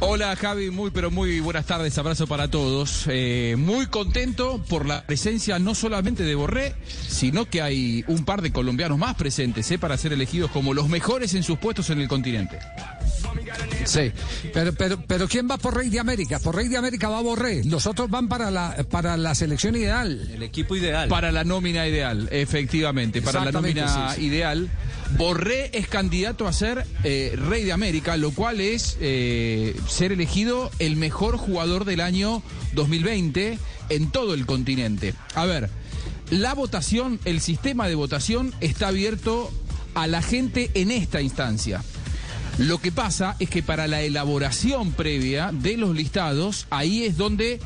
Hola Javi, muy pero muy buenas tardes, abrazo para todos. Eh, muy contento por la presencia no solamente de Borré, sino que hay un par de colombianos más presentes eh, para ser elegidos como los mejores en sus puestos en el continente. Sí, pero, pero, pero ¿quién va por Rey de América? Por Rey de América va Borré, los otros van para la, para la selección ideal. El equipo ideal. Para la nómina ideal, efectivamente, para la nómina sí, sí. ideal. Borré es candidato a ser eh, rey de América, lo cual es eh, ser elegido el mejor jugador del año 2020 en todo el continente. A ver, la votación, el sistema de votación está abierto a la gente en esta instancia. Lo que pasa es que para la elaboración previa de los listados, ahí es donde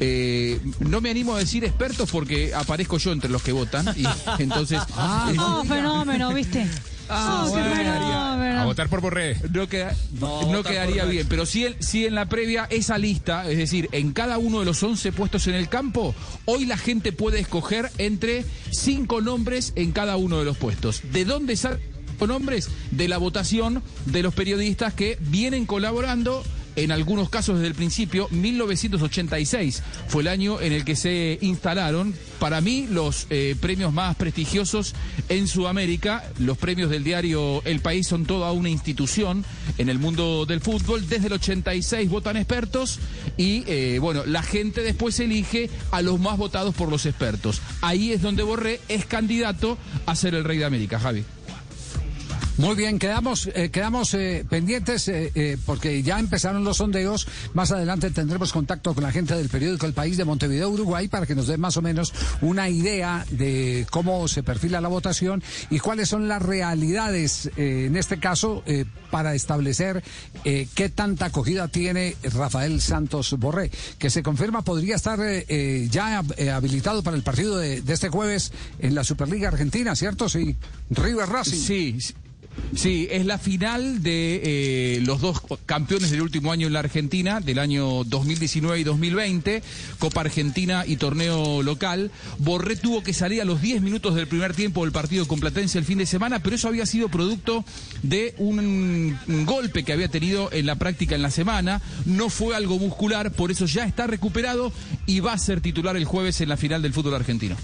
eh, no me animo a decir expertos porque aparezco yo entre los que votan. Y entonces. eh, Oh, fenómeno, ¿viste? Ah, oh, bueno, fenómeno. A votar por Borré. no, queda- No, no quedaría bien, pero sí, en- sí en la previa esa lista, es decir, en cada uno de los 11 puestos en el campo, hoy la gente puede escoger entre cinco nombres en cada uno de los puestos. ¿De dónde salen los nombres? De la votación de los periodistas que vienen colaborando. En algunos casos desde el principio, 1986 fue el año en el que se instalaron, para mí, los eh, premios más prestigiosos en Sudamérica. Los premios del diario El País son toda una institución en el mundo del fútbol. Desde el 86 votan expertos y, eh, bueno, la gente después elige a los más votados por los expertos. Ahí es donde Borré es candidato a ser el rey de América, Javi. Muy bien, quedamos, eh, quedamos eh, pendientes eh, eh, porque ya empezaron los sondeos. Más adelante tendremos contacto con la gente del periódico El País de Montevideo, Uruguay, para que nos dé más o menos una idea de cómo se perfila la votación y cuáles son las realidades, eh, en este caso, eh, para establecer qué tanta acogida tiene Rafael Santos Borré, que se confirma podría estar ya habilitado para el partido de, de este jueves en la Superliga Argentina, ¿cierto? Sí, River Racing. Sí. Sí, es la final de eh, los dos campeones del último año en la Argentina, del año 2019 y 2020, Copa Argentina y torneo local. Borré tuvo que salir a los 10 minutos del primer tiempo del partido con Platense el fin de semana, pero eso había sido producto de un, un golpe que había tenido en la práctica en la semana. No fue algo muscular, por eso ya está recuperado y va a ser titular el jueves en la final del fútbol argentino.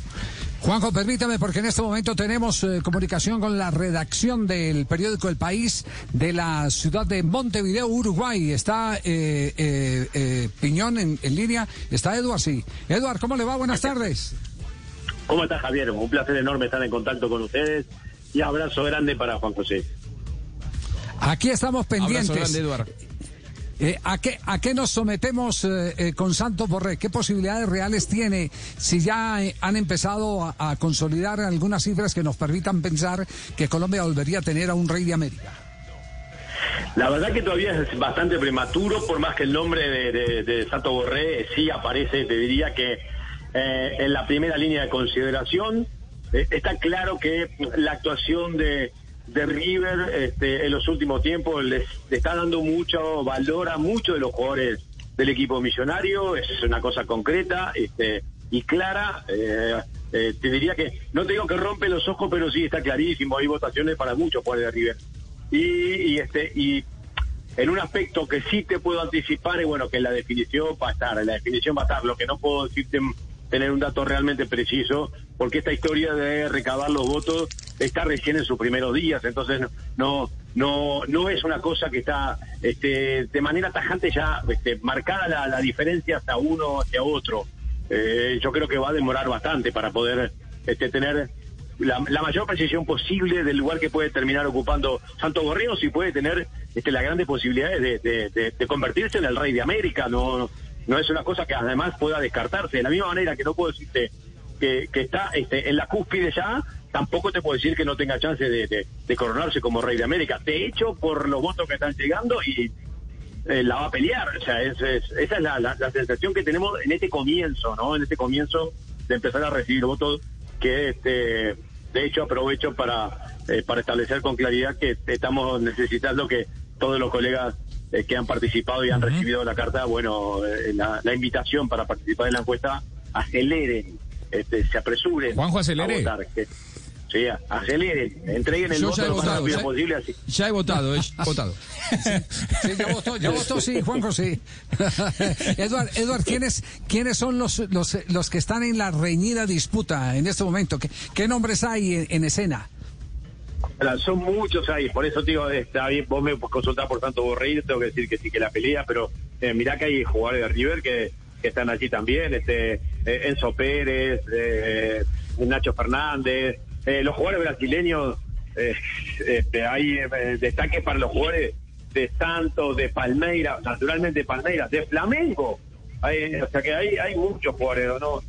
Juanjo, permítame, porque en este momento tenemos eh, comunicación con la redacción del periódico El País de la ciudad de Montevideo, Uruguay. Está eh, eh, eh, Piñón en, en línea. Está Eduard, sí. Eduard, ¿cómo le va? Buenas tardes. ¿Cómo estás, Javier? Un placer enorme estar en contacto con ustedes y abrazo grande para Juan José. Aquí estamos Abrazo pendientes. grande, Eduardo. Eh, ¿a, qué, ¿A qué nos sometemos eh, eh, con Santos Borré? ¿Qué posibilidades reales tiene si ya eh, han empezado a, consolidar algunas cifras que nos permitan pensar que Colombia volvería a tener a un rey de América? La verdad que todavía es bastante prematuro, por más que el nombre de, de, de Santo Borré sí aparece, te diría que en la primera línea de consideración. Está claro que la actuación de, de River este, en los últimos tiempos les, le está dando mucho valor a muchos de los jugadores del equipo millonario, es una cosa concreta este, y clara. eh, eh, te diría que, no te digo que rompe los ojos, pero sí está clarísimo, hay votaciones para muchos jugadores de River. Y, y este y en un aspecto que sí te puedo anticipar es bueno que la definición va a estar, la definición va a estar, lo que no puedo decirte tener un dato realmente preciso, porque esta historia de recabar los votos está recién en sus primeros días, entonces no no no, no es una cosa que está este, de manera tajante ya este, marcada la, diferencia hacia uno hacia otro. Eh, yo creo que va a demorar bastante para poder este, tener la, la mayor precisión posible del lugar que puede terminar ocupando Santos Borreo, si puede tener este, las grandes posibilidades de, de- de- de convertirse en el rey de América. No, no es una cosa que además pueda descartarse. De la misma manera que no puedo decirte que, está este, en la cúspide ya, tampoco te puedo decir que no tenga chance de, coronarse como rey de América. De hecho, por los votos que están llegando y, eh, la va a pelear. O sea, es, es- esa es la, la- la sensación que tenemos en este comienzo, ¿no? En este comienzo de empezar a recibir votos, que este, de hecho aprovecho para, eh, para establecer con claridad que estamos necesitando que todos los colegas eh, que han participado y han recibido la carta, bueno, eh, la, la invitación para participar en la encuesta, aceleren, este, se apresuren Juanjo, acelere. a votar. Que, sí, aceleren, entreguen el Yo voto lo más votado, rápido ya- posible, así. Ya he votado, he votado. Sí, ya votó, ya votó, sí, Juanjo, sí. Eduard, Eduard, ¿quiénes, ¿quiénes son los, los, los que están en la reñida disputa en este momento? ¿Qué, qué nombres hay en, en escena? Son muchos ahí, por eso te digo, está bien, vos me consultás por tanto Borreiro, tengo que decir que sí que la pelea, pero eh, mirá que hay jugadores de River que, están allí también, este eh, Enzo Pérez, eh, Nacho Fernández, eh, los jugadores brasileños, eh, este, hay destaques para los jugadores de Santos, de Palmeiras, naturalmente de Palmeiras, de Flamengo, hay, o sea que hay, hay muchos jugadores, ¿no?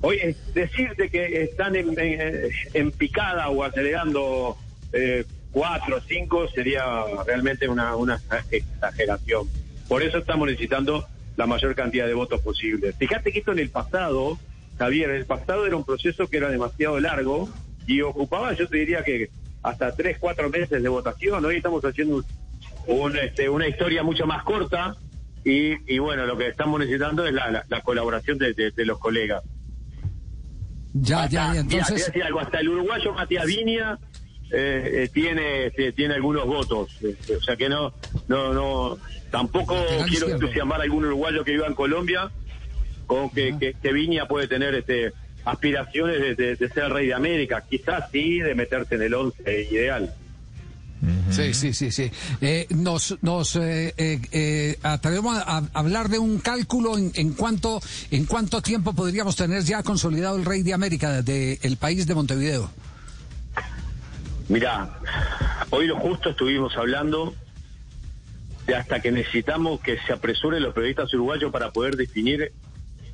Hoy decirte que están en picada o acelerando eh, cuatro o cinco sería realmente una, una exageración. Por eso estamos necesitando la mayor cantidad de votos posible. Fíjate que esto en el pasado, Javier, en el pasado era un proceso que era demasiado largo y ocupaba, yo te diría que hasta tres, cuatro meses de votación. Hoy estamos haciendo un- este, una historia mucho más corta y, y bueno, lo que estamos necesitando es la, la- la colaboración de- de- de los colegas. Ya, ya, Hasta- entonces. algo, hasta el uruguayo Matías Viña eh, eh, tiene este, tiene algunos votos, este, o sea que no no no tampoco quiero entusiasmar a algún uruguayo que viva en Colombia con que, que, que Viña puede tener este aspiraciones de, de- de ser rey de América, quizás sí de meterse en el once ideal. Sí, sí, sí, sí. Eh, nos nos eh, eh, eh, atrevemos a, a hablar de un cálculo en, en cuánto en cuánto tiempo podríamos tener ya consolidado el rey de América del país de Montevideo. Mira, hoy lo justo estuvimos hablando de hasta que necesitamos que se apresuren los periodistas uruguayos para poder definir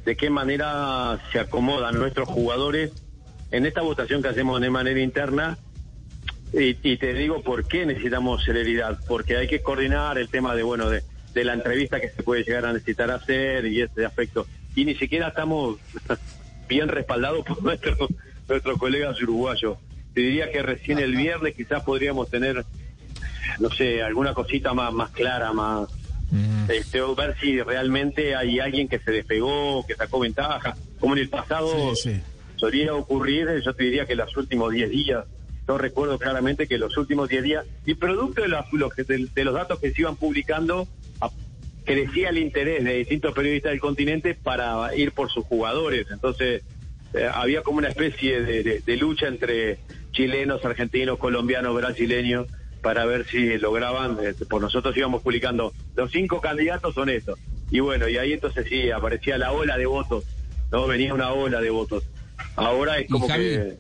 de qué manera se acomodan nuestros jugadores en esta votación que hacemos de manera interna. Y, te digo por qué necesitamos celeridad, porque hay que coordinar el tema de, bueno, de, de la entrevista que se puede llegar a necesitar hacer y ese aspecto. Y ni siquiera estamos bien respaldados por nuestros, nuestros colegas uruguayos. Te diría que recién el viernes quizás podríamos tener, no sé, alguna cosita más, más clara, más, este, o ver si realmente hay alguien que se despegó, que sacó ventaja, como en el pasado Sí, sí. solía ocurrir, yo te diría que los últimos 10 días, yo recuerdo claramente que los últimos 10 días, y producto de, que- de- de los datos que se iban publicando, crecía el interés de distintos periodistas del continente para ir por sus jugadores. Entonces, eh, había como una especie de, de- de lucha entre chilenos, argentinos, colombianos, brasileños, para ver si lograban, eh, por nosotros íbamos publicando, los cinco candidatos son estos. Y bueno, y ahí entonces sí, aparecía la ola de votos, ¿no? Venía una ola de votos. Ahora es como que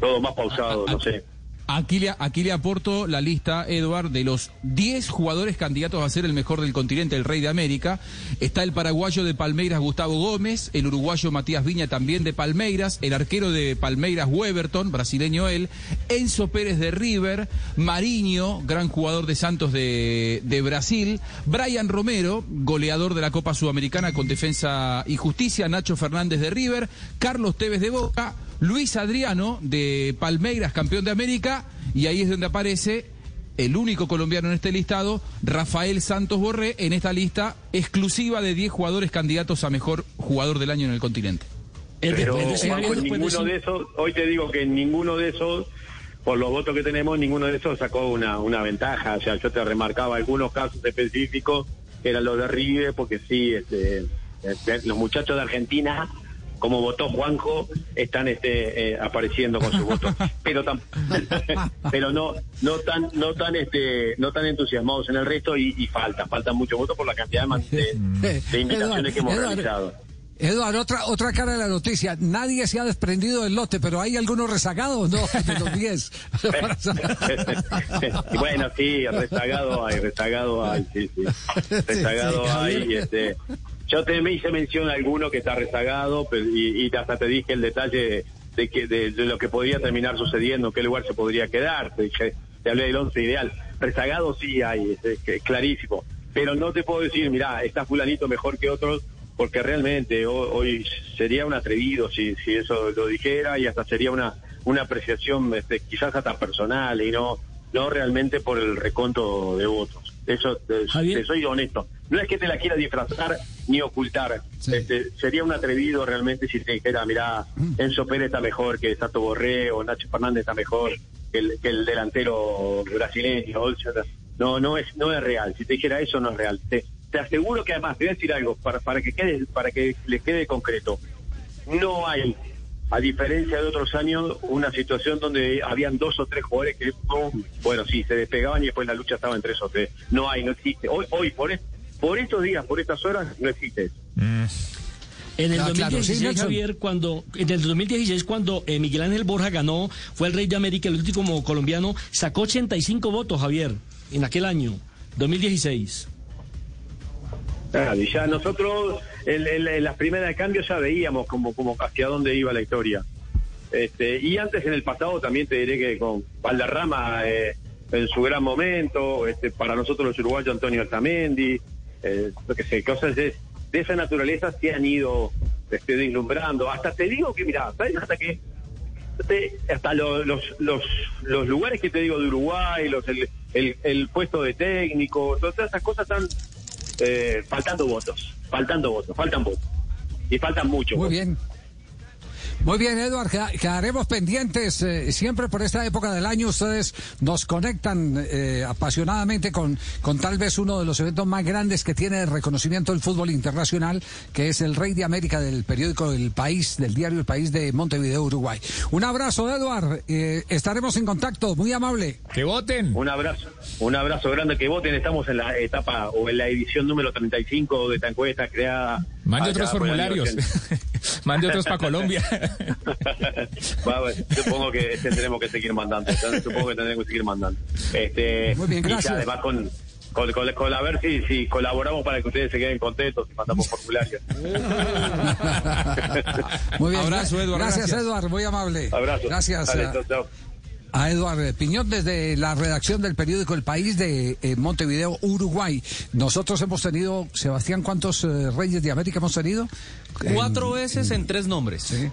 todo más pausado, A- a- no sé. Aquí le, aporto la lista, Eduard, de los 10 jugadores candidatos a ser el mejor del continente, el rey de América. Está el paraguayo de Palmeiras, Gustavo Gómez, el uruguayo Matías Viña, también de Palmeiras, el arquero de Palmeiras, Weberton, brasileño él, Enzo Pérez de River, Mariño, gran jugador de Santos de, de Brasil, Brian Romero, goleador de la Copa Sudamericana con Defensa y Justicia, Nacho Fernández de River, Carlos Tevez de Boca, Luis Adriano de Palmeiras, campeón de América, y ahí es donde aparece el único colombiano en este listado, Rafael Santos Borré, en esta lista exclusiva de 10 jugadores candidatos a mejor jugador del año en el continente. Pero Juanjo, ninguno de esos, hoy te digo que ninguno de esos, por los votos que tenemos, ninguno de esos sacó una, una ventaja. O sea, yo te remarcaba algunos casos específicos, que eran los de River, porque sí, este, este, los muchachos de Argentina, como votó Juanjo, están este, eh, apareciendo con sus votos. Pero tam- pero no, no tan, no tan este, no tan entusiasmados en el resto y, y falta, falta mucho voto por la cantidad de, man- de, de invitaciones que hemos realizado. Eduardo, otra, otra cara de la noticia. Nadie se ha desprendido del lote, pero hay algunos rezagados, ¿no? De los 10. Y bueno, sí, rezagado hay, rezagado hay, sí, sí. Rezagado sí, hay, este. Yo te me hice mención a alguno que está rezagado, pero, y, y hasta te dije el detalle de que de, de lo que podría terminar sucediendo, en qué lugar se podría quedar. Te, dije- te hablé del once ideal. Rezagado sí hay, es, clarísimo. pero no te puedo decir, mira, está fulanito mejor que otros, porque realmente ho- hoy, sería un atrevido si, si eso lo dijera y hasta sería una, una apreciación este, quizás hasta personal y no, no realmente por el reconto de votos. Eso, te, te soy honesto. No es que te la quiera disfrazar ni ocultar. Sí. Este, sería un atrevido realmente si te dijera, mira, Enzo Pérez está mejor que Sato Borré o Nacho Fernández está mejor que el, que el delantero brasileño. No, no es, no es real. Si te dijera eso, no es real. Te, te aseguro que además, te voy a decir algo, para, para que quede, para que les quede concreto. No hay, a diferencia de otros años, una situación donde habían dos o tres jugadores que, bueno, sí, se despegaban y después la lucha estaba en tres o tres. No hay, no existe. Hoy, hoy por, por estos días, por estas horas, no existe eso. En el Ah, claro, 2016, sí, Nelson. Javier, cuando en el 2016 cuando eh, Miguel Ángel Borja ganó, fue el rey de América, el último colombiano, sacó 85 votos, Javier, en aquel año, 2016. Claro, y ya nosotros en, en- en las primeras de cambio ya veíamos como, como hacia dónde iba la historia. Este, y antes en el pasado también te diré que con Valderrama eh, en su gran momento, este, para nosotros los uruguayos Antonio Altamendi, eh, lo que sé, cosas de, de esa naturaleza se han ido este, deslumbrando. Hasta te digo que, mira, ¿sabes? Hasta que hasta lo- los, los, los lugares que te digo de Uruguay, los, el, el, el puesto de técnico, todas esas cosas están eh, faltando votos, faltando votos, faltan votos. Y faltan muchos. Muy votos. bien. Muy bien, Eduard, queda- quedaremos pendientes. eh, siempre por esta época del año ustedes nos conectan eh, apasionadamente con, con tal vez uno de los eventos más grandes que tiene de reconocimiento del fútbol internacional, que es el Rey de América del periódico El País, del diario El País de Montevideo, Uruguay. Un abrazo, Eduard. eh, estaremos en contacto. Muy amable. Que voten. Un abrazo, un abrazo grande que voten. Estamos en la etapa o en la edición número 35 de esta encuesta creada. Mande allá otros por el año formularios. 80. Mande otros para Colombia. Va, bueno, supongo que tendremos que seguir mandando. Supongo que tendremos que seguir mandando. Este, Muy bien, y gracias. además con, con, con- con a ver si, si colaboramos para que ustedes se queden contentos y mandamos formularios. Muy bien. Abrazo, Eduard, Gracias, gracias. Eduard. Muy amable. Abrazo. Gracias. Dale, chao, chao. A Eduardo Piñón desde la redacción del periódico El País de eh, Montevideo, Uruguay. Nosotros hemos tenido, Sebastián, ¿cuántos eh, Reyes de América hemos tenido? Cuatro En- veces en tres nombres. Sí.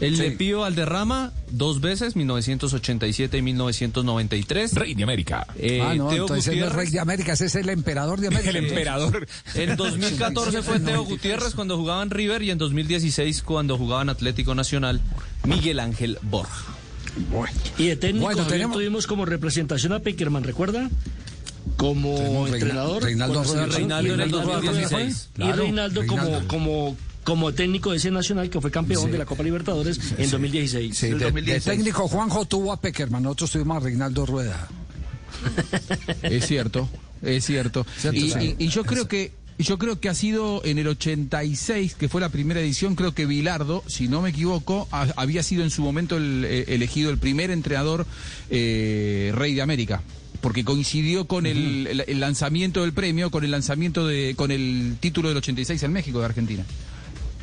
El Sí. de Pío Alderrama, dos veces, 1987 y 1993. Rey de América. Eh, ah, no, Teo entonces no es. Rey de América, ese es el emperador de América. El emperador. En 2014 fue Teo Gutiérrez cuando jugaba en River y en 2016 cuando jugaba en Atlético Nacional Miguel Ángel Borja. Y de técnico Bueno, tenemos- tuvimos como representación a Peckerman, ¿recuerda? Como Tenemos entrenador. Reinaldo el 2016. Y Reinaldo, como como como técnico de ese nacional que fue campeón Sí. de la Copa Libertadores en 2016. Sí, de, de técnico Juanjo tuvo a Peckerman, nosotros tuvimos a Reinaldo Rueda. Es cierto, es cierto. Cierto, y, sí. y- y yo creo que y yo creo que ha sido en el 86, que fue la primera edición, creo que Bilardo, si no me equivoco, ha- había sido en su momento el, eh, elegido el primer entrenador eh, rey de América. Porque coincidió con el, el- el lanzamiento del premio, con el lanzamiento de, con el título del 86 en México de Argentina.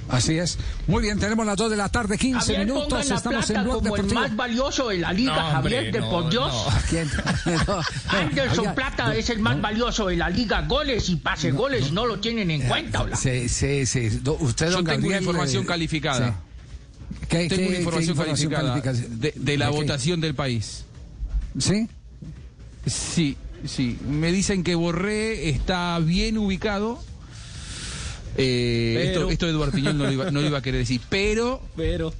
Así es. Muy bien, tenemos las 2 de la tarde, 15 Javier, minutos. Estamos en plata Blog como el Deportivo. más valioso de la liga, No, Javier, hombre, de no, por Dios. no. ¿Quién? No, Anderson oiga, Plata es el más valioso de la liga. Goles y pase goles no, lo tienen en cuenta. ¿hola? Sí, sí, sí. Do- Usted, Yo don tengo una información eh, calificada. sí. ¿Qué- Tengo qué- una qué información, calificada de, de la ¿De votación del país. ¿Sí? Sí, sí. Me dicen que Borré está bien ubicado. Eh, Pero- esto, esto Eduardo Piñón no lo, iba, no lo iba a querer decir. Pero, Pero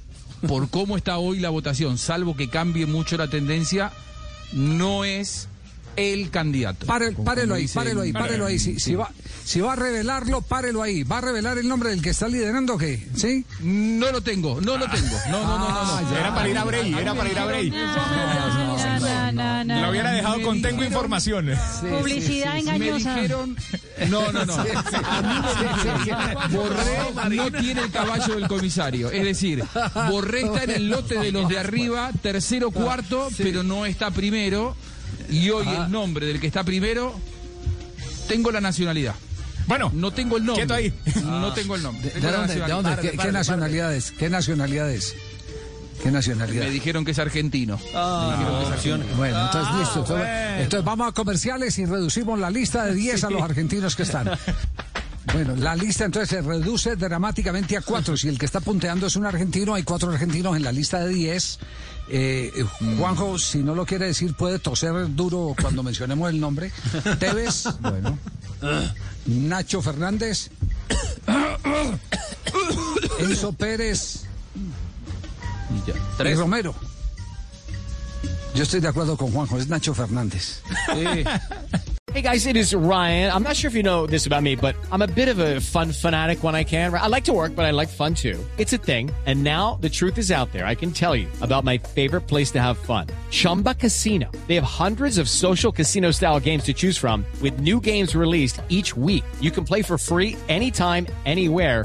por cómo está hoy la votación, salvo que cambie mucho la tendencia, no es el candidato. Pare- párelo ahí, dicen- párelo ahí, párelo ahí. Si, si va, si va a revelarlo, párelo ahí. ¿Va a revelar el nombre del que está liderando o qué? ¿Sí? No lo tengo, no lo tengo. No, no, no, no. Ah. Era para ir a Bray, era para ir a Bray. No, no, no. Lo hubiera dejado con tengo información. Publicidad Me engañosa. dijeron. No, no, no. Borré no tiene el caballo del comisario. Es decir, Borré está en el lote de los de arriba, tercero, cuarto, pero no está primero. Y hoy el nombre del que está primero, tengo la nacionalidad. Bueno, No tengo el nombre. Quieto ahí. No tengo el nombre. ¿De, la dónde? ¿De nacionalidad. dónde? ¿Qué, qué nacionalidades? ¿Qué nacionalidades? ¿Qué nacionalidad? Me dijeron que es argentino. Ah, Me dijeron que es argentino. Bueno, entonces Ah, listo. Entonces, entonces vamos a comerciales y reducimos la lista de 10 a los argentinos que están. Bueno, la lista entonces se reduce dramáticamente a cuatro. Si el que está punteando es un argentino, hay cuatro argentinos en la lista de 10. Eh, eh, Juanjo, si no lo quiere decir, puede toser duro cuando mencionemos el nombre. Tevez, bueno. Nacho Fernández. Enzo Pérez. Y ya. Y Tres. Romero. Yo estoy de acuerdo con Juanjo, es Nacho Fernández. Sí. Hey guys, it is Ryan. I'm not sure if you know this about me, but I'm a bit of a fun fanatic when I can. I like to work, but I like fun too. It's a thing. And now the truth is out there. I can tell you about my favorite place to have fun. Chumba Casino. They have hundreds of social casino style games to choose from with new games released each week. You can play for free anytime, anywhere.